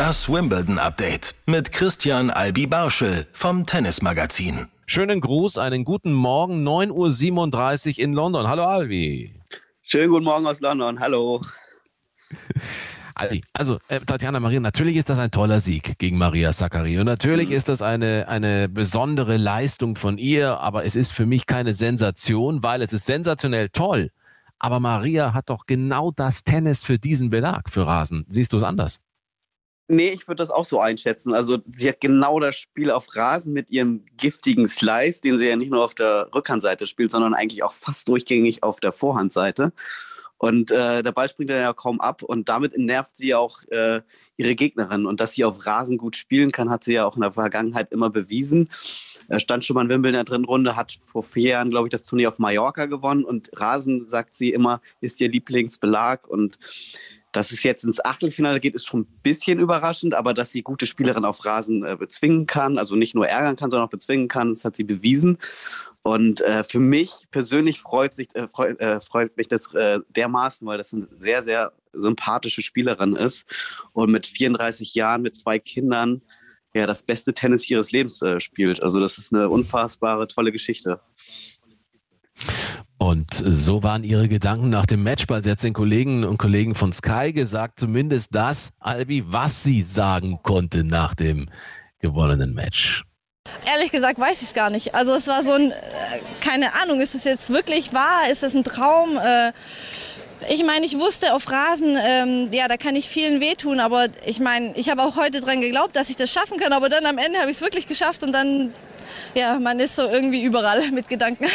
Das Wimbledon Update mit Christian Albi Barschel vom Tennismagazin. Schönen Gruß, einen guten Morgen, 9.37 Uhr in London. Hallo Albi. Schönen guten Morgen aus London. Hallo. Albi, also äh, Tatjana Maria, natürlich ist das ein toller Sieg gegen Maria Sakkari und natürlich mhm. ist das eine, eine besondere Leistung von ihr, aber es ist für mich keine Sensation, weil es ist sensationell toll. Aber Maria hat doch genau das Tennis für diesen Belag, für Rasen. Siehst du es anders? Nee, ich würde das auch so einschätzen. Also sie hat genau das Spiel auf Rasen mit ihrem giftigen Slice, den sie ja nicht nur auf der Rückhandseite spielt, sondern eigentlich auch fast durchgängig auf der Vorhandseite. Und äh, der Ball springt ja kaum ab und damit nervt sie auch äh, ihre Gegnerin. Und dass sie auf Rasen gut spielen kann, hat sie ja auch in der Vergangenheit immer bewiesen. Er stand schon mal in Wimbledon in der dritten Runde, hat vor vier Jahren, glaube ich, das Turnier auf Mallorca gewonnen. Und Rasen, sagt sie immer, ist ihr Lieblingsbelag. Und dass es jetzt ins Achtelfinale geht, ist schon ein bisschen überraschend, aber dass sie gute Spielerin auf Rasen äh, bezwingen kann, also nicht nur ärgern kann, sondern auch bezwingen kann, das hat sie bewiesen. Und äh, für mich persönlich freut, sich, äh, freut, äh, freut mich das äh, dermaßen, weil das eine sehr, sehr sympathische Spielerin ist und mit 34 Jahren, mit zwei Kindern, ja, das beste Tennis ihres Lebens äh, spielt. Also das ist eine unfassbare, tolle Geschichte. Und so waren ihre Gedanken nach dem Matchball. Sie hat den Kollegen und Kollegen von Sky gesagt, zumindest das, Albi, was sie sagen konnte nach dem gewonnenen Match. Ehrlich gesagt weiß ich es gar nicht. Also es war so ein, äh, keine Ahnung, ist es jetzt wirklich wahr? Ist es ein Traum? Äh, ich meine, ich wusste auf Rasen, ähm, ja, da kann ich vielen wehtun, aber ich meine, ich habe auch heute dran geglaubt, dass ich das schaffen kann, aber dann am Ende habe ich es wirklich geschafft und dann, ja, man ist so irgendwie überall mit Gedanken.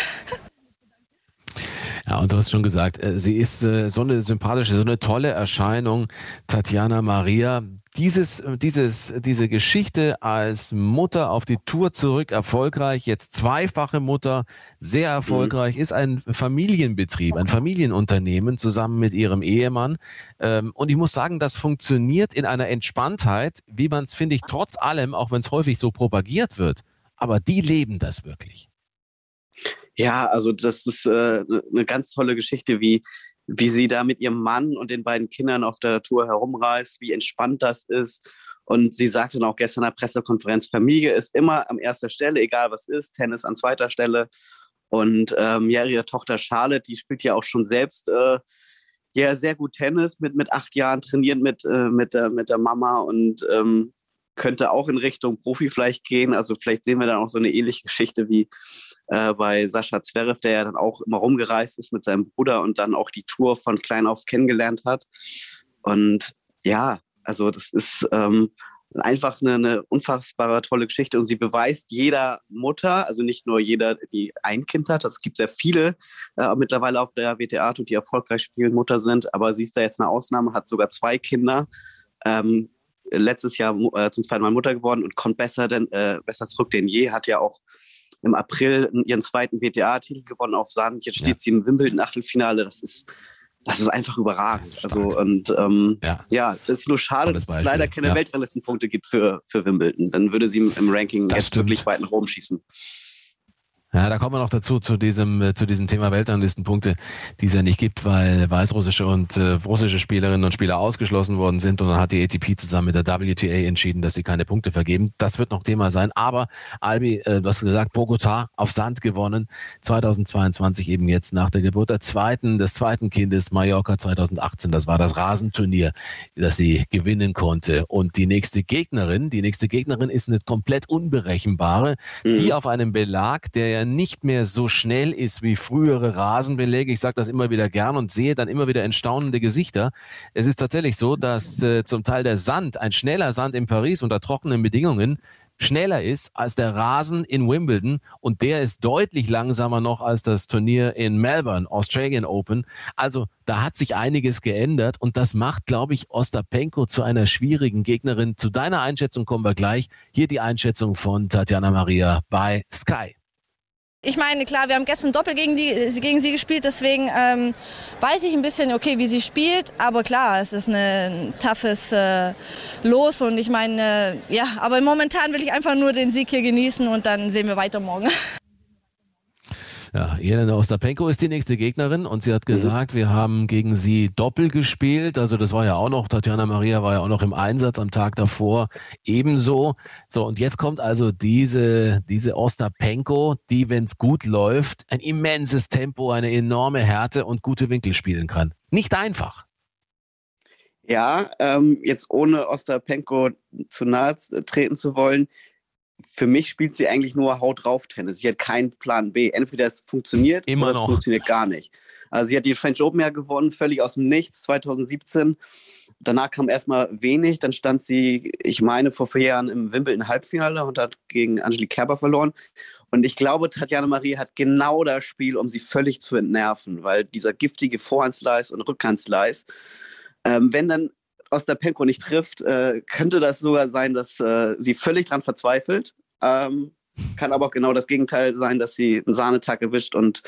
Ja, und du hast schon gesagt, äh, sie ist äh, so eine sympathische, so eine tolle Erscheinung, Tatjana Maria. Dieses, äh, dieses, diese Geschichte als Mutter auf die Tour zurück, erfolgreich, jetzt zweifache Mutter, sehr erfolgreich, mhm. ist ein Familienbetrieb, ein Familienunternehmen zusammen mit ihrem Ehemann. Ähm, und ich muss sagen, das funktioniert in einer Entspanntheit, wie man es, finde ich, trotz allem, auch wenn es häufig so propagiert wird. Aber die leben das wirklich. Ja, also das ist äh, eine ne ganz tolle Geschichte, wie, wie sie da mit ihrem Mann und den beiden Kindern auf der Tour herumreist, wie entspannt das ist. Und sie sagte dann auch gestern in der Pressekonferenz, Familie ist immer an erster Stelle, egal was ist, Tennis an zweiter Stelle. Und ähm, ja, ihre Tochter Charlotte, die spielt ja auch schon selbst äh, ja, sehr gut Tennis mit, mit acht Jahren, trainiert mit, äh, mit, der, mit der Mama und ähm, könnte auch in Richtung Profi vielleicht gehen. Also vielleicht sehen wir dann auch so eine ähnliche Geschichte wie äh, bei Sascha Zverev, der ja dann auch immer rumgereist ist mit seinem Bruder und dann auch die Tour von klein auf kennengelernt hat. Und ja, also das ist ähm, einfach eine, eine unfassbare tolle Geschichte und sie beweist jeder Mutter, also nicht nur jeder, die ein Kind hat, es gibt sehr viele äh, mittlerweile auf der WTA-Tour, die erfolgreich spielen, Mutter sind, aber sie ist da jetzt eine Ausnahme, hat sogar zwei Kinder. Ähm, letztes Jahr äh, zum zweiten Mal Mutter geworden und kommt besser, denn, äh, besser zurück denn je, hat ja auch im April ihren zweiten WTA-Titel gewonnen auf Sand. Jetzt steht ja. sie im Wimbledon-Achtelfinale. Das ist, das ist einfach überragend. Ist also und ähm, ja. ja, es ist nur schade, dass es leider keine ja. Weltranglistenpunkte gibt für, für Wimbledon. Dann würde sie im, im Ranking das jetzt stimmt. wirklich weit nach oben schießen. Ja, da kommen wir noch dazu, zu diesem, äh, zu diesem Thema Weltranglistenpunkte, die es ja nicht gibt, weil weißrussische und äh, russische Spielerinnen und Spieler ausgeschlossen worden sind und dann hat die ATP zusammen mit der WTA entschieden, dass sie keine Punkte vergeben. Das wird noch Thema sein. Aber Albi, äh, du hast gesagt, Bogota auf Sand gewonnen, 2022 eben jetzt nach der Geburt der zweiten, des zweiten Kindes, Mallorca 2018. Das war das Rasenturnier, das sie gewinnen konnte. Und die nächste Gegnerin, die nächste Gegnerin ist eine komplett unberechenbare, mhm. die auf einem Belag, der ja nicht mehr so schnell ist wie frühere Rasenbeläge. Ich sage das immer wieder gern und sehe dann immer wieder entstaunende Gesichter. Es ist tatsächlich so, dass äh, zum Teil der Sand, ein schneller Sand in Paris unter trockenen Bedingungen, schneller ist als der Rasen in Wimbledon und der ist deutlich langsamer noch als das Turnier in Melbourne, Australian Open. Also da hat sich einiges geändert und das macht, glaube ich, Ostapenko zu einer schwierigen Gegnerin. Zu deiner Einschätzung kommen wir gleich. Hier die Einschätzung von Tatjana Maria bei Sky. Ich meine, klar, wir haben gestern Doppel gegen, die, gegen sie gespielt, deswegen ähm, weiß ich ein bisschen, okay, wie sie spielt. Aber klar, es ist ein toughes äh, Los und ich meine, äh, ja, aber momentan will ich einfach nur den Sieg hier genießen und dann sehen wir weiter morgen. Ja, Jelena Ostapenko ist die nächste Gegnerin und sie hat mhm. gesagt, mhm. wir haben gegen sie doppelt gespielt. Also das war ja auch noch, Tatjana Maria war ja auch noch im Einsatz am Tag davor ebenso. So, und jetzt kommt also diese, diese Ostapenko, die, wenn es gut läuft, ein immenses Tempo, eine enorme Härte und gute Winkel spielen kann. Nicht einfach. Ja, ähm, jetzt ohne Ostapenko zu nahe treten zu wollen, für mich spielt sie eigentlich nur Haut drauf Tennis. Sie hat keinen Plan B. Entweder es funktioniert Immer oder es funktioniert gar nicht. Also sie hat die French Open ja gewonnen, völlig aus dem Nichts 2017. Danach kam erstmal wenig. Dann stand sie, ich meine, vor vier Jahren im Wimbledon Halbfinale und hat gegen Angelique Kerber verloren. Und ich glaube, Tatjana Marie hat genau das Spiel, um sie völlig zu entnerven, weil dieser giftige Vorhandslice und Rückhandslice, ähm, wenn dann Ostapenko nicht trifft, äh, könnte das sogar sein, dass äh, sie völlig dran verzweifelt. Ähm, kann aber auch genau das Gegenteil sein, dass sie einen Sahnetag erwischt und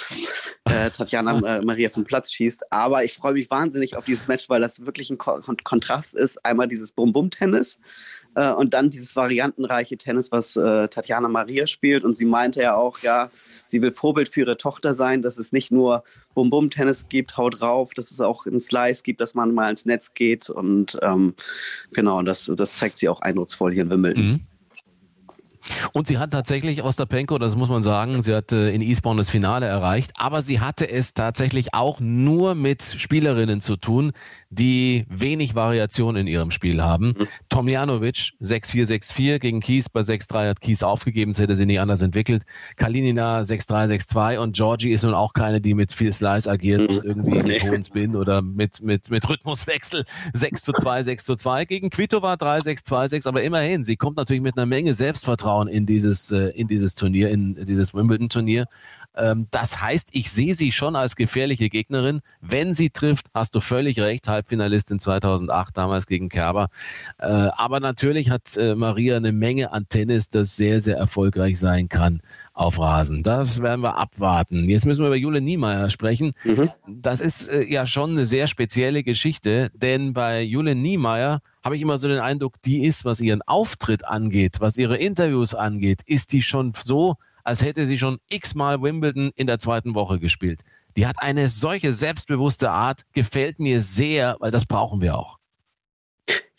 äh, Tatjana äh, Maria vom Platz schießt. Aber ich freue mich wahnsinnig auf dieses Match, weil das wirklich ein Ko Kontrast ist. Einmal dieses Bum-Bum-Tennis äh, und dann dieses variantenreiche Tennis, was äh, Tatjana Maria spielt. Und sie meinte ja auch, ja, sie will Vorbild für ihre Tochter sein, dass es nicht nur Bum-Bum-Tennis gibt, haut drauf, dass es auch einen Slice gibt, dass man mal ins Netz geht. Und ähm, genau, das, das zeigt sie auch eindrucksvoll hier in Wimbledon. Mhm. Und sie hat tatsächlich Ostapenko, das muss man sagen, sie hat äh, in Eastbourne das Finale erreicht, aber sie hatte es tatsächlich auch nur mit Spielerinnen zu tun, die wenig Variation in ihrem Spiel haben. Mhm. Tomljanovic 6-4, 6-4 gegen Kies, bei 6-3 hat Kies aufgegeben, das hätte sie nicht anders entwickelt. Kalinina 6-3, 6-2 und Georgie ist nun auch keine, die mit viel Slice agiert mhm. und irgendwie mit hohen Spin oder mit, mit, mit Rhythmuswechsel 6 2, 6 2 gegen Kvitova 3, 6, 2, 6, aber immerhin, sie kommt natürlich mit einer Menge Selbstvertrauen Vertrauen in dieses, äh, in dieses Turnier, in dieses Wimbledon-Turnier. Ähm, das heißt, ich sehe sie schon als gefährliche Gegnerin. Wenn sie trifft, hast du völlig recht, Halbfinalistin 2008 damals gegen Kerber. Äh, aber natürlich hat äh, Maria eine Menge an Tennis, das sehr, sehr erfolgreich sein kann auf Rasen. Das werden wir abwarten. Jetzt müssen wir über Jule Niemeyer sprechen. Mhm. Das ist ja schon eine sehr spezielle Geschichte, denn bei Jule Niemeyer habe ich immer so den Eindruck, die ist, was ihren Auftritt angeht, was ihre Interviews angeht, ist die schon so, als hätte sie schon x-mal Wimbledon in der zweiten Woche gespielt. Die hat eine solche selbstbewusste Art, gefällt mir sehr, weil das brauchen wir auch.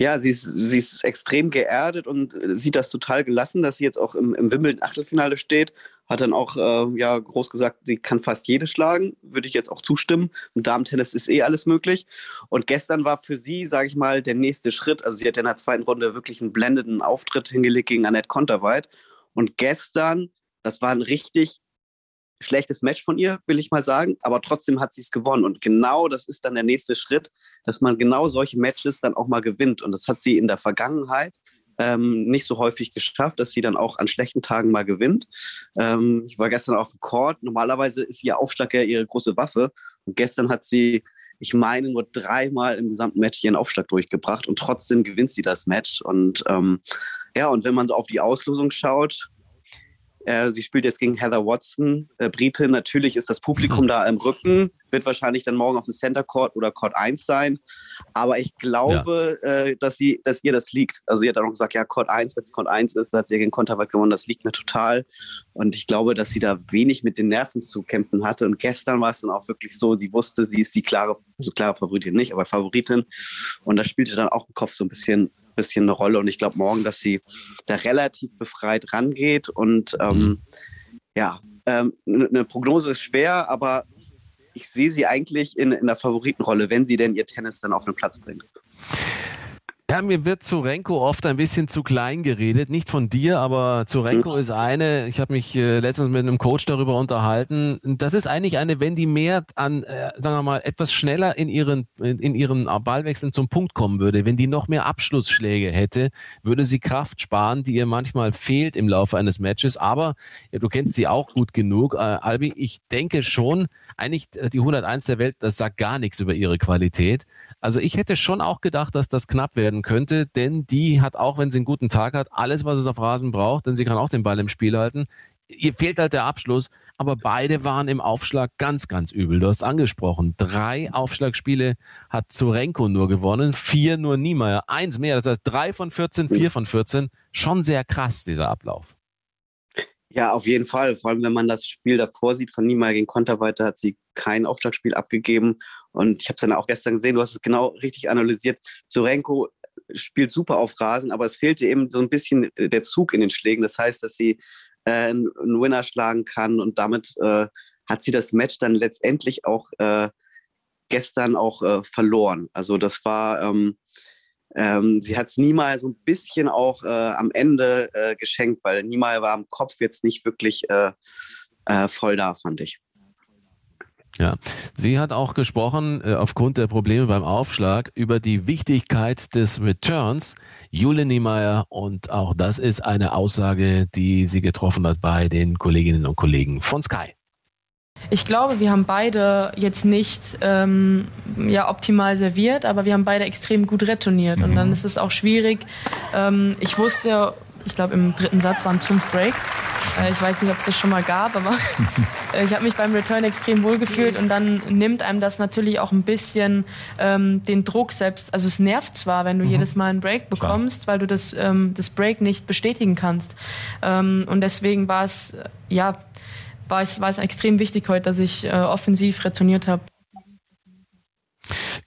Ja, sie ist, sie ist extrem geerdet und äh, sieht das total gelassen, dass sie jetzt auch im, im Wimbledon-Achtelfinale steht. Hat dann auch äh, ja, groß gesagt, sie kann fast jede schlagen. Würde ich jetzt auch zustimmen. Im Damen-Tennis ist eh alles möglich. Und gestern war für sie, sage ich mal, der nächste Schritt. Also sie hat in der zweiten Runde wirklich einen blendenden Auftritt hingelegt gegen Annette Konterweit. Und gestern, das war ein richtig schlechtes Match von ihr, will ich mal sagen, aber trotzdem hat sie es gewonnen. Und genau das ist dann der nächste Schritt, dass man genau solche Matches dann auch mal gewinnt. Und das hat sie in der Vergangenheit ähm, nicht so häufig geschafft, dass sie dann auch an schlechten Tagen mal gewinnt. Ähm, ich war gestern auf dem Court. Normalerweise ist ihr Aufschlag ja ihre große Waffe. Und gestern hat sie, ich meine, nur dreimal im gesamten Match ihren Aufschlag durchgebracht und trotzdem gewinnt sie das Match. Und ähm, ja, und wenn man auf die Auslosung schaut, sie spielt jetzt gegen Heather Watson, äh, Britin. Natürlich ist das Publikum da im Rücken, wird wahrscheinlich dann morgen auf dem Center Court oder Court 1 sein. Aber ich glaube, ja. äh, dass, sie, dass ihr das liegt. Also sie hat auch gesagt, ja, Court 1, wenn es Court 1 ist, da hat sie gegen Konterweit gewonnen, das liegt mir total. Und ich glaube, dass sie da wenig mit den Nerven zu kämpfen hatte. Und gestern war es dann auch wirklich so, sie wusste, sie ist die klare, also klare Favoritin nicht, aber Favoritin. Und das spielte dann auch im Kopf so ein bisschen bisschen eine Rolle. Und ich glaube morgen, dass sie da relativ befreit rangeht. Und ähm, mhm. ja, ähm, eine Prognose ist schwer, aber ich sehe sie eigentlich in, in der Favoritenrolle, wenn sie denn ihr Tennis dann auf den Platz bringt. Ja, mir wird Zurenko oft ein bisschen zu klein geredet. Nicht von dir, aber Zurenko ist eine, ich habe mich äh, letztens mit einem Coach darüber unterhalten. Das ist eigentlich eine, wenn die mehr an, äh, sagen wir mal, etwas schneller in ihren, in, in ihren Ballwechseln zum Punkt kommen würde, wenn die noch mehr Abschlussschläge hätte, würde sie Kraft sparen, die ihr manchmal fehlt im Laufe eines Matches. Aber ja, du kennst sie auch gut genug, äh, Albi. Ich denke schon, eigentlich äh, die 101 der Welt, das sagt gar nichts über ihre Qualität. Also ich hätte schon auch gedacht, dass das knapp werden könnte, denn die hat auch, wenn sie einen guten Tag hat, alles, was es auf Rasen braucht, denn sie kann auch den Ball im Spiel halten. Ihr fehlt halt der Abschluss, aber beide waren im Aufschlag ganz, ganz übel. Du hast angesprochen, drei Aufschlagspiele hat Zurenko nur gewonnen, vier nur Niemeyer, eins mehr. Das heißt drei von 14, vier von 14. Schon sehr krass, dieser Ablauf. Ja, auf jeden Fall. Vor allem, wenn man das Spiel davor sieht von Niemeyer gegen Konterweiter, hat sie kein Aufschlagspiel abgegeben. Und ich habe es dann auch gestern gesehen, du hast es genau richtig analysiert. Zorenko spielt super auf Rasen, aber es fehlte eben so ein bisschen der Zug in den Schlägen. Das heißt, dass sie äh, einen Winner schlagen kann und damit äh, hat sie das Match dann letztendlich auch äh, gestern auch äh, verloren. Also das war, ähm, ähm, sie hat es Niemeyer so ein bisschen auch äh, am Ende äh, geschenkt, weil Niemeyer war am Kopf jetzt nicht wirklich äh, äh, voll da, fand ich. Ja, sie hat auch gesprochen, äh, aufgrund der Probleme beim Aufschlag, über die Wichtigkeit des Returns. Jule Niemeyer und auch das ist eine Aussage, die sie getroffen hat bei den Kolleginnen und Kollegen von Sky. Ich glaube, wir haben beide jetzt nicht ähm, ja, optimal serviert, aber wir haben beide extrem gut retourniert. Mhm. Und dann ist es auch schwierig. Ähm, ich wusste, ich glaube, im dritten Satz waren es fünf Breaks. Äh, ich weiß nicht, ob es das schon mal gab, aber äh, ich habe mich beim Return extrem wohl gefühlt und dann nimmt einem das natürlich auch ein bisschen ähm, den Druck selbst. Also es nervt zwar, wenn du mhm. jedes Mal einen Break bekommst, Klar. weil du das, ähm, das Break nicht bestätigen kannst. Ähm, und deswegen war es, ja, war es, war es extrem wichtig heute, dass ich äh, offensiv retourniert habe.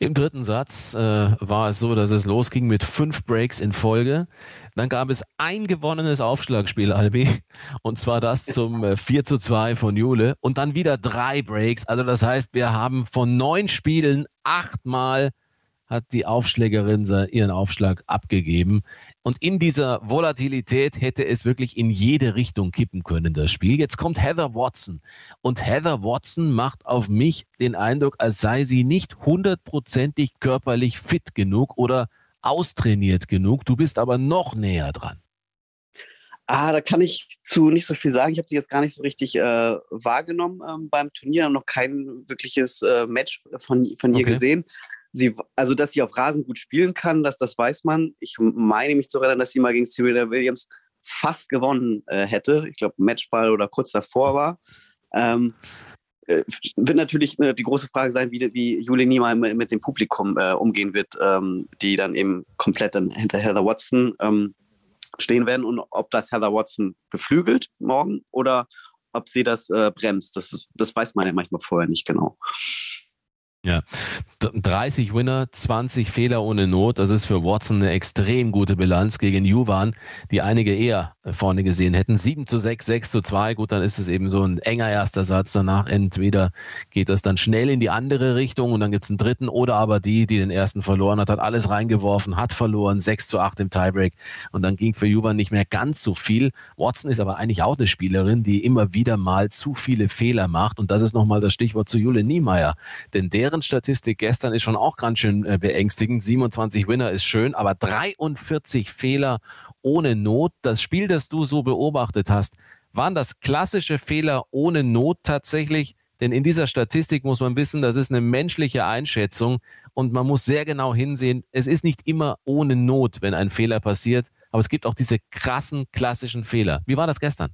Im dritten Satz äh, war es so, dass es losging mit fünf Breaks in Folge. Dann gab es ein gewonnenes Aufschlagspiel, Albi, und zwar das zum äh, 4 zu 2 von Jule und dann wieder drei Breaks. Also das heißt, wir haben von neun Spielen achtmal hat die Aufschlägerin ihren Aufschlag abgegeben. Und in dieser Volatilität hätte es wirklich in jede Richtung kippen können, das Spiel. Jetzt kommt Heather Watson. Und Heather Watson macht auf mich den Eindruck, als sei sie nicht hundertprozentig körperlich fit genug oder austrainiert genug. Du bist aber noch näher dran. Ah, da kann ich zu nicht so viel sagen. Ich habe sie jetzt gar nicht so richtig äh, wahrgenommen ähm, beim Turnier, noch kein wirkliches äh, Match von, von ihr okay. gesehen sie, also dass sie auf Rasen gut spielen kann, dass das weiß man. Ich meine mich zu erinnern, dass sie mal gegen Serena Williams fast gewonnen äh, hätte. Ich glaube, Matchball oder kurz davor war. Ähm, äh, wird natürlich äh, die große Frage sein, wie, wie Julie Niemeyer mit dem Publikum äh, umgehen wird, ähm, die dann eben komplett dann hinter Heather Watson ähm, stehen werden und ob das Heather Watson beflügelt morgen oder ob sie das äh, bremst. Das, das weiß man ja manchmal vorher nicht genau. Ja, 30 Winner, 20 Fehler ohne Not. Das ist für Watson eine extrem gute Bilanz gegen Juvan, die einige eher vorne gesehen hätten. 7 zu 6, 6 zu 2. Gut, dann ist es eben so ein enger erster Satz. Danach entweder geht das dann schnell in die andere Richtung und dann gibt's einen dritten oder aber die, die den ersten verloren hat, hat alles reingeworfen, hat verloren, 6 zu 8 im Tiebreak und dann ging für Juvan nicht mehr ganz so viel. Watson ist aber eigentlich auch eine Spielerin, die immer wieder mal zu viele Fehler macht und das ist nochmal das Stichwort zu Jule Niemeyer. Denn deren Statistik gestern ist schon auch ganz schön äh, beängstigend. 27 Winner ist schön, aber 43 Fehler ohne Not. Das Spiel, das du so beobachtet hast, waren das klassische Fehler ohne Not tatsächlich? Denn in dieser Statistik muss man wissen, das ist eine menschliche Einschätzung und man muss sehr genau hinsehen. Es ist nicht immer ohne Not, wenn ein Fehler passiert, aber es gibt auch diese krassen klassischen Fehler. Wie war das gestern?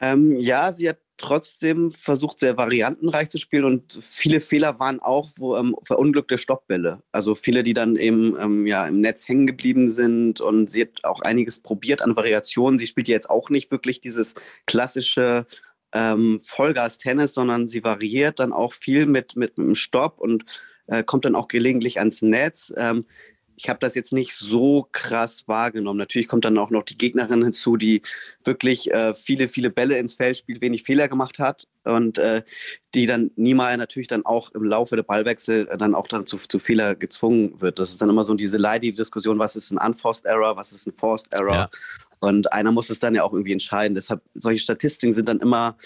Ähm, ja, sie hat trotzdem versucht, sehr variantenreich zu spielen und viele Fehler waren auch wo, ähm, verunglückte Stoppbälle. Also viele, die dann eben ähm, ja, im Netz hängen geblieben sind und sie hat auch einiges probiert an Variationen. Sie spielt jetzt auch nicht wirklich dieses klassische ähm, Vollgas-Tennis, sondern sie variiert dann auch viel mit, mit, mit dem Stopp und äh, kommt dann auch gelegentlich ans Netz. Ähm, ich habe das jetzt nicht so krass wahrgenommen. Natürlich kommt dann auch noch die Gegnerin hinzu, die wirklich äh, viele, viele Bälle ins Feld spielt, wenig Fehler gemacht hat und äh, die dann niemals natürlich dann auch im Laufe der Ballwechsel äh, dann auch dann zu, zu Fehler gezwungen wird. Das ist dann immer so diese Leidy-Diskussion, was ist ein Unforced Error, was ist ein Forced Error. Ja. Und einer muss es dann ja auch irgendwie entscheiden. Deshalb, solche Statistiken sind dann immer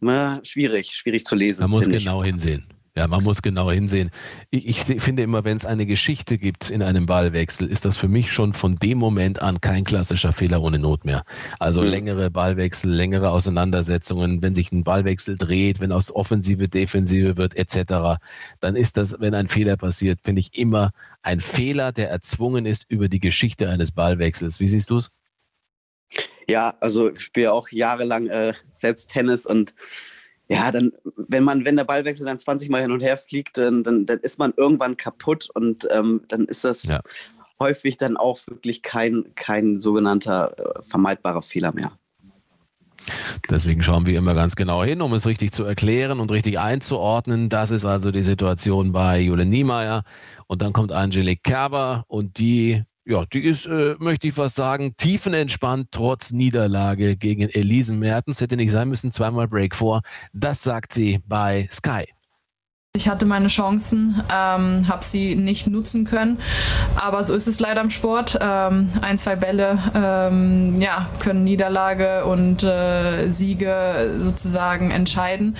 na, schwierig, schwierig zu lesen. Man muss genau ich. hinsehen. Ja, man muss genau hinsehen. Ich, ich finde immer, wenn es eine Geschichte gibt in einem Ballwechsel, ist das für mich schon von dem Moment an kein klassischer Fehler ohne Not mehr. Also mhm. längere Ballwechsel, längere Auseinandersetzungen, wenn sich ein Ballwechsel dreht, wenn aus Offensive Defensive wird, etc., dann ist das, wenn ein Fehler passiert, finde ich immer ein Fehler, der erzwungen ist über die Geschichte eines Ballwechsels. Wie siehst du es? Ja, also ich spiele auch jahrelang äh, selbst Tennis und ja, dann, wenn man, wenn der Ballwechsel dann 20 Mal hin und her fliegt, dann, dann, dann ist man irgendwann kaputt und ähm, dann ist das ja. häufig dann auch wirklich kein, kein sogenannter äh, vermeidbarer Fehler mehr. Deswegen schauen wir immer ganz genau hin, um es richtig zu erklären und richtig einzuordnen. Das ist also die Situation bei Jule Niemeyer. Und dann kommt Angelique Kerber und die, ja, die ist, äh, möchte ich fast sagen, tiefenentspannt trotz Niederlage gegen Elise Mertens. Hätte nicht sein müssen, zweimal Break vor. Das sagt sie bei Sky. Ich hatte meine Chancen, ähm, habe sie nicht nutzen können, aber so ist es leider im Sport. Ähm, ein, zwei Bälle ähm, ja, können Niederlage und äh, Siege sozusagen entscheiden.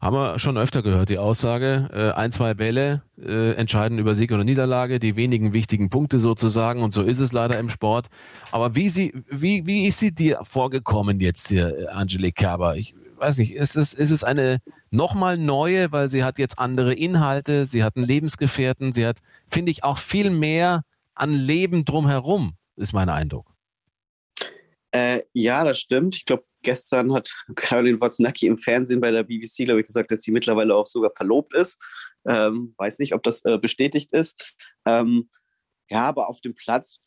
Haben wir schon öfter gehört, die Aussage, äh, ein, zwei Bälle äh, entscheiden über Sieg oder Niederlage, die wenigen wichtigen Punkte sozusagen und so ist es leider im Sport. Aber wie, sie, wie, wie ist sie dir vorgekommen jetzt hier, Angelique Kerber? Ich, weiß nicht, ist es, ist es eine nochmal neue, weil sie hat jetzt andere Inhalte, sie hat einen Lebensgefährten, sie hat, finde ich, auch viel mehr an Leben drumherum, ist mein Eindruck. Äh, ja, das stimmt. Ich glaube, gestern hat Caroline Wozniacki im Fernsehen bei der BBC, glaube ich, gesagt, dass sie mittlerweile auch sogar verlobt ist. Ähm, weiß nicht, ob das äh, bestätigt ist. Ähm, ja, aber auf dem Platz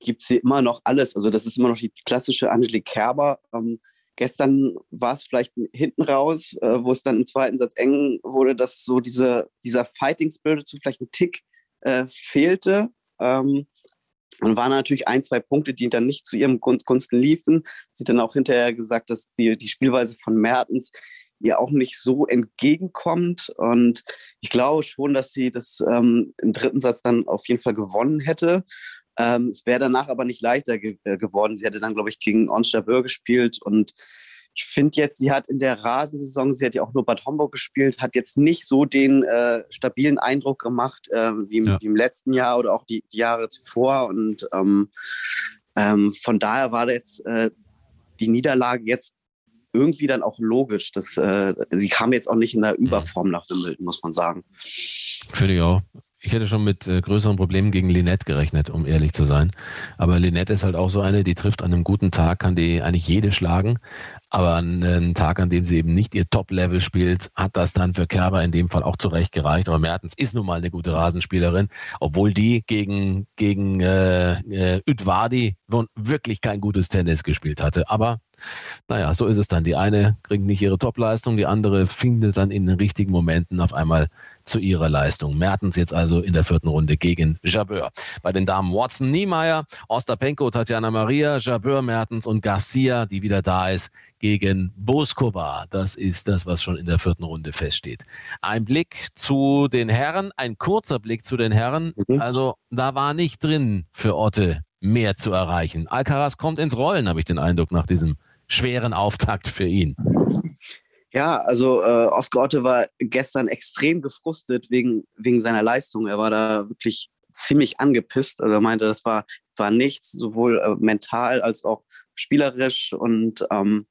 gibt sie immer noch alles. Also das ist immer noch die klassische Angelique Kerber. Ähm, Gestern war es vielleicht hinten raus, äh, wo es dann im zweiten Satz eng wurde, dass so diese, dieser Fighting Spirit so vielleicht ein Tick äh, fehlte. Ähm, und waren natürlich ein, zwei Punkte, die dann nicht zu ihrem Gunsten liefen. Sie hat dann auch hinterher gesagt, dass die, die Spielweise von Mertens ihr auch nicht so entgegenkommt. Und ich glaube schon, dass sie das ähm, im dritten Satz dann auf jeden Fall gewonnen hätte. Ähm, es wäre danach aber nicht leichter ge äh, geworden. Sie hätte dann, glaube ich, gegen Onstabur gespielt und ich finde jetzt, sie hat in der Rasensaison, sie hat ja auch nur Bad Homburg gespielt, hat jetzt nicht so den äh, stabilen Eindruck gemacht äh, wie, im, ja. wie, im, letzten Jahr oder auch die, die Jahre zuvor. Und ähm, ähm, von daher war das äh, die Niederlage jetzt irgendwie dann auch logisch. Dass, äh, sie kam jetzt auch nicht in der mhm. Überform nach Wimbledon, muss man sagen. Finde ich auch. Ich hätte schon mit äh, größeren Problemen gegen Linette gerechnet, um ehrlich zu sein. Aber Linette ist halt auch so eine, die trifft an einem guten Tag, kann die eigentlich jede schlagen. Aber an einem Tag, an dem sie eben nicht ihr Top-Level spielt, hat das dann für Kerber in dem Fall auch zurecht gereicht. Aber Mertens ist nun mal eine gute Rasenspielerin, obwohl die gegen, gegen äh, äh, Udvardi wirklich kein gutes Tennis gespielt hatte. Aber naja, so ist es dann. Die eine kriegt nicht ihre Top-Leistung, die andere findet dann in den richtigen Momenten auf einmal zu ihrer Leistung. Mertens jetzt also in der vierten Runde gegen Jabeur. Bei den Damen Watson, Niemeyer, Ostapenko, Tatjana Maria, Jabeur, Mertens und Garcia, die wieder da ist, gegen Boskova. Das ist das, was schon in der vierten Runde feststeht. Ein Blick zu den Herren, ein kurzer Blick zu den Herren. Mhm. Also da war nicht drin für Otte mehr zu erreichen. Alcaraz kommt ins Rollen, habe ich den Eindruck, nach diesem schweren Auftakt für ihn. Ja, also äh, Oscar Otte war gestern extrem gefrustet wegen, wegen seiner Leistung. Er war da wirklich ziemlich angepisst. Also er meinte, das war, war nichts, sowohl äh, mental als auch spielerisch. Und ähm,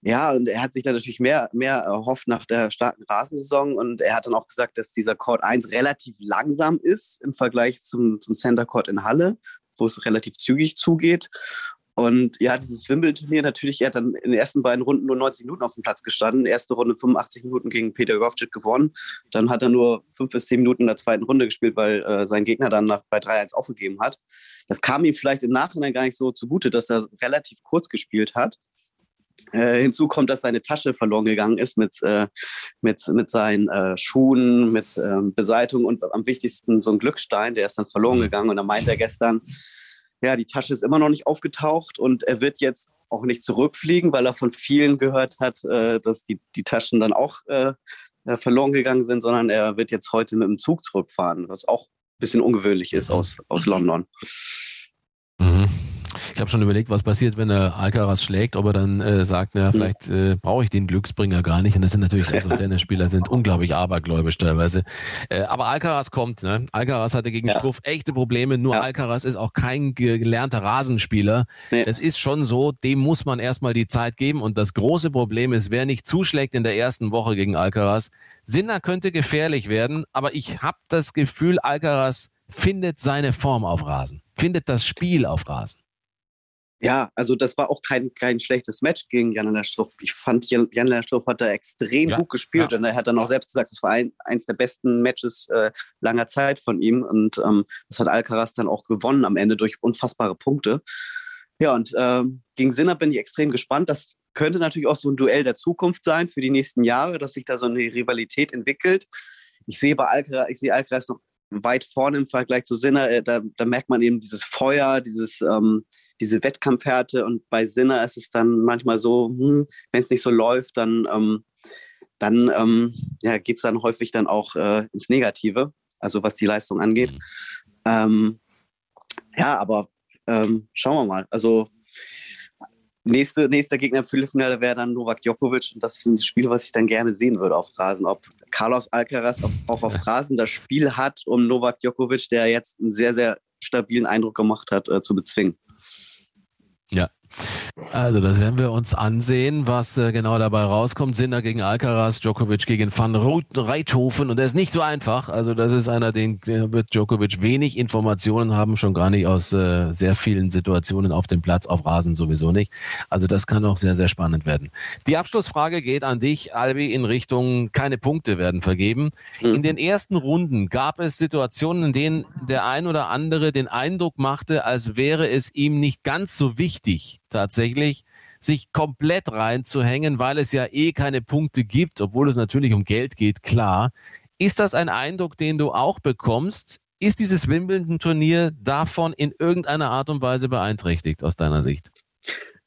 ja, und er hat sich da natürlich mehr, mehr erhofft nach der starken Rasensaison. Und er hat dann auch gesagt, dass dieser Court 1 relativ langsam ist im Vergleich zum, zum Center Court in Halle, wo es relativ zügig zugeht. Und ja, dieses Wimbledon-Turnier natürlich, er hat dann in den ersten beiden Runden nur 90 Minuten auf dem Platz gestanden. Erste Runde 85 Minuten gegen Peter Govcik gewonnen. Dann hat er nur fünf bis zehn Minuten in der zweiten Runde gespielt, weil äh, sein Gegner dann nach, bei 3-1 aufgegeben hat. Das kam ihm vielleicht im Nachhinein gar nicht so zugute, dass er relativ kurz gespielt hat. Äh, hinzu kommt, dass seine Tasche verloren gegangen ist mit, äh, mit, mit seinen äh, Schuhen, mit ähm, Beseitigung und am wichtigsten so ein Glückstein, der ist dann verloren mhm. gegangen. Und da meint er gestern, ja, die Tasche ist immer noch nicht aufgetaucht und er wird jetzt auch nicht zurückfliegen, weil er von vielen gehört hat, äh, dass die, die Taschen dann auch äh, äh, verloren gegangen sind, sondern er wird jetzt heute mit dem Zug zurückfahren, was auch ein bisschen ungewöhnlich ist aus, aus London. Mhm. Ich habe schon überlegt, was passiert, wenn er Alcaraz schlägt, ob er dann äh, sagt, na, vielleicht äh, brauche ich den Glücksbringer gar nicht. Und das sind natürlich also Tennisspieler sind unglaublich abergläubisch teilweise. Äh, aber Alcaraz kommt. Ne? Alcaraz hatte gegen ja. Struff echte Probleme. Nur ja. Alcaraz ist auch kein gelernter Rasenspieler. Nee. Es ist schon so, dem muss man erstmal die Zeit geben. Und das große Problem ist, wer nicht zuschlägt in der ersten Woche gegen Alcaraz, Sinner könnte gefährlich werden. Aber ich habe das Gefühl, Alcaraz findet seine Form auf Rasen, findet das Spiel auf Rasen. Ja, also das war auch kein, kein schlechtes Match gegen Jan Struff. Ich fand, Jan, Struff hat da extrem ja, gut gespielt ja. und er hat dann auch selbst gesagt, es war ein, eins der besten Matches äh, langer Zeit von ihm und ähm, das hat Alcaraz dann auch gewonnen am Ende durch unfassbare Punkte. Ja, und ähm, gegen Sinner bin ich extrem gespannt. Das könnte natürlich auch so ein Duell der Zukunft sein für die nächsten Jahre, dass sich da so eine Rivalität entwickelt. Ich sehe bei Alcaraz, ich sehe Alcaraz noch weit vorne im Vergleich zu Sinner. Äh, da, da merkt man eben dieses Feuer, dieses, ähm, diese Wettkampfhärte. Und bei Sinner ist es dann manchmal so, hm, wenn es nicht so läuft, dann, ähm, dann ähm, ja, geht es dann häufig dann auch äh, ins Negative, also was die Leistung angeht. Mhm. Ähm, ja, aber ähm, schauen wir mal. Also nächste, nächster Gegner im Viertelfinale wäre dann Novak Djokovic und das ist ein Spiel, was ich dann gerne sehen würde auf Rasen. Ob Carlos Alcaraz auch auf Rasen das Spiel hat, um Novak Djokovic, der jetzt einen sehr, sehr stabilen Eindruck gemacht hat, äh, zu bezwingen. Ja, also das werden wir uns ansehen, was äh, genau dabei rauskommt. Sinner gegen Alcaraz, Djokovic gegen Van Reithofen und der ist nicht so einfach. Also das ist einer, den wird Djokovic wenig Informationen haben, schon gar nicht aus äh, sehr vielen Situationen auf dem Platz, auf Rasen sowieso nicht. Also das kann auch sehr, sehr spannend werden. Die Abschlussfrage geht an dich, Albi, in Richtung keine Punkte werden vergeben. Mhm. In den ersten Runden gab es Situationen, in denen der ein oder andere den Eindruck machte, als wäre es ihm nicht ganz so wichtig, tatsächlich sich komplett reinzuhängen, weil es ja eh keine Punkte gibt, obwohl es natürlich um Geld geht, klar. Ist das ein Eindruck, den du auch bekommst? Ist dieses Wimbledon-Turnier davon in irgendeiner Art und Weise beeinträchtigt aus deiner Sicht?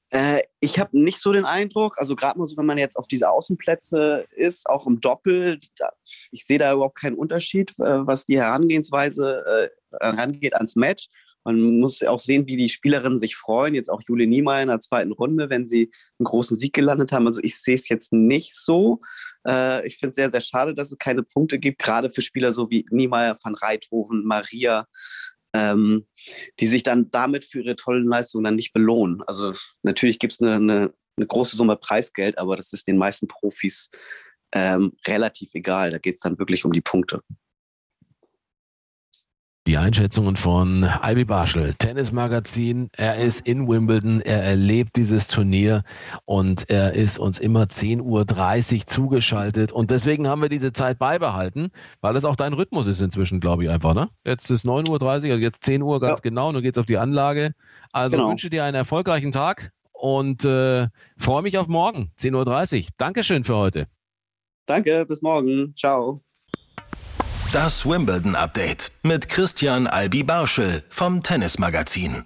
Äh, ich habe nicht so den Eindruck, also gerade mal so, wenn man jetzt auf diese Außenplätze ist, auch im Doppel, da, ich sehe da überhaupt keinen Unterschied, äh, was die Herangehensweise äh, herangeht ans Match. Man muss auch sehen, wie die Spielerinnen sich freuen. Jetzt auch Jule Niemeyer in der zweiten Runde, wenn sie einen großen Sieg gelandet haben. Also ich sehe es jetzt nicht so. Äh, ich finde es sehr, sehr schade, dass es keine Punkte gibt, gerade für Spieler so wie Niemeyer, Van Reithoven, Maria, ähm, die sich dann damit für ihre tollen Leistungen dann nicht belohnen. Also natürlich gibt es eine, eine, eine, große Summe Preisgeld, aber das ist den meisten Profis ähm, relativ egal. Da geht es dann wirklich um die Punkte. Die Einschätzungen von Albi Barschel, Tennismagazin. Er ist in Wimbledon, er erlebt dieses Turnier und er ist uns immer 10.30 Uhr zugeschaltet. Und deswegen haben wir diese Zeit beibehalten, weil es auch dein Rhythmus ist inzwischen, glaube ich, einfach. Ne? Jetzt ist 9.30 Uhr, also jetzt 10 Uhr ganz ja. genau, nun geht's auf die Anlage. Also genau. wünsche dir einen erfolgreichen Tag und äh, freue mich auf morgen, 10.30 Uhr. Dankeschön für heute. Danke, bis morgen. Ciao. Das Wimbledon Update mit Christian Albi Barschel vom Tennismagazin.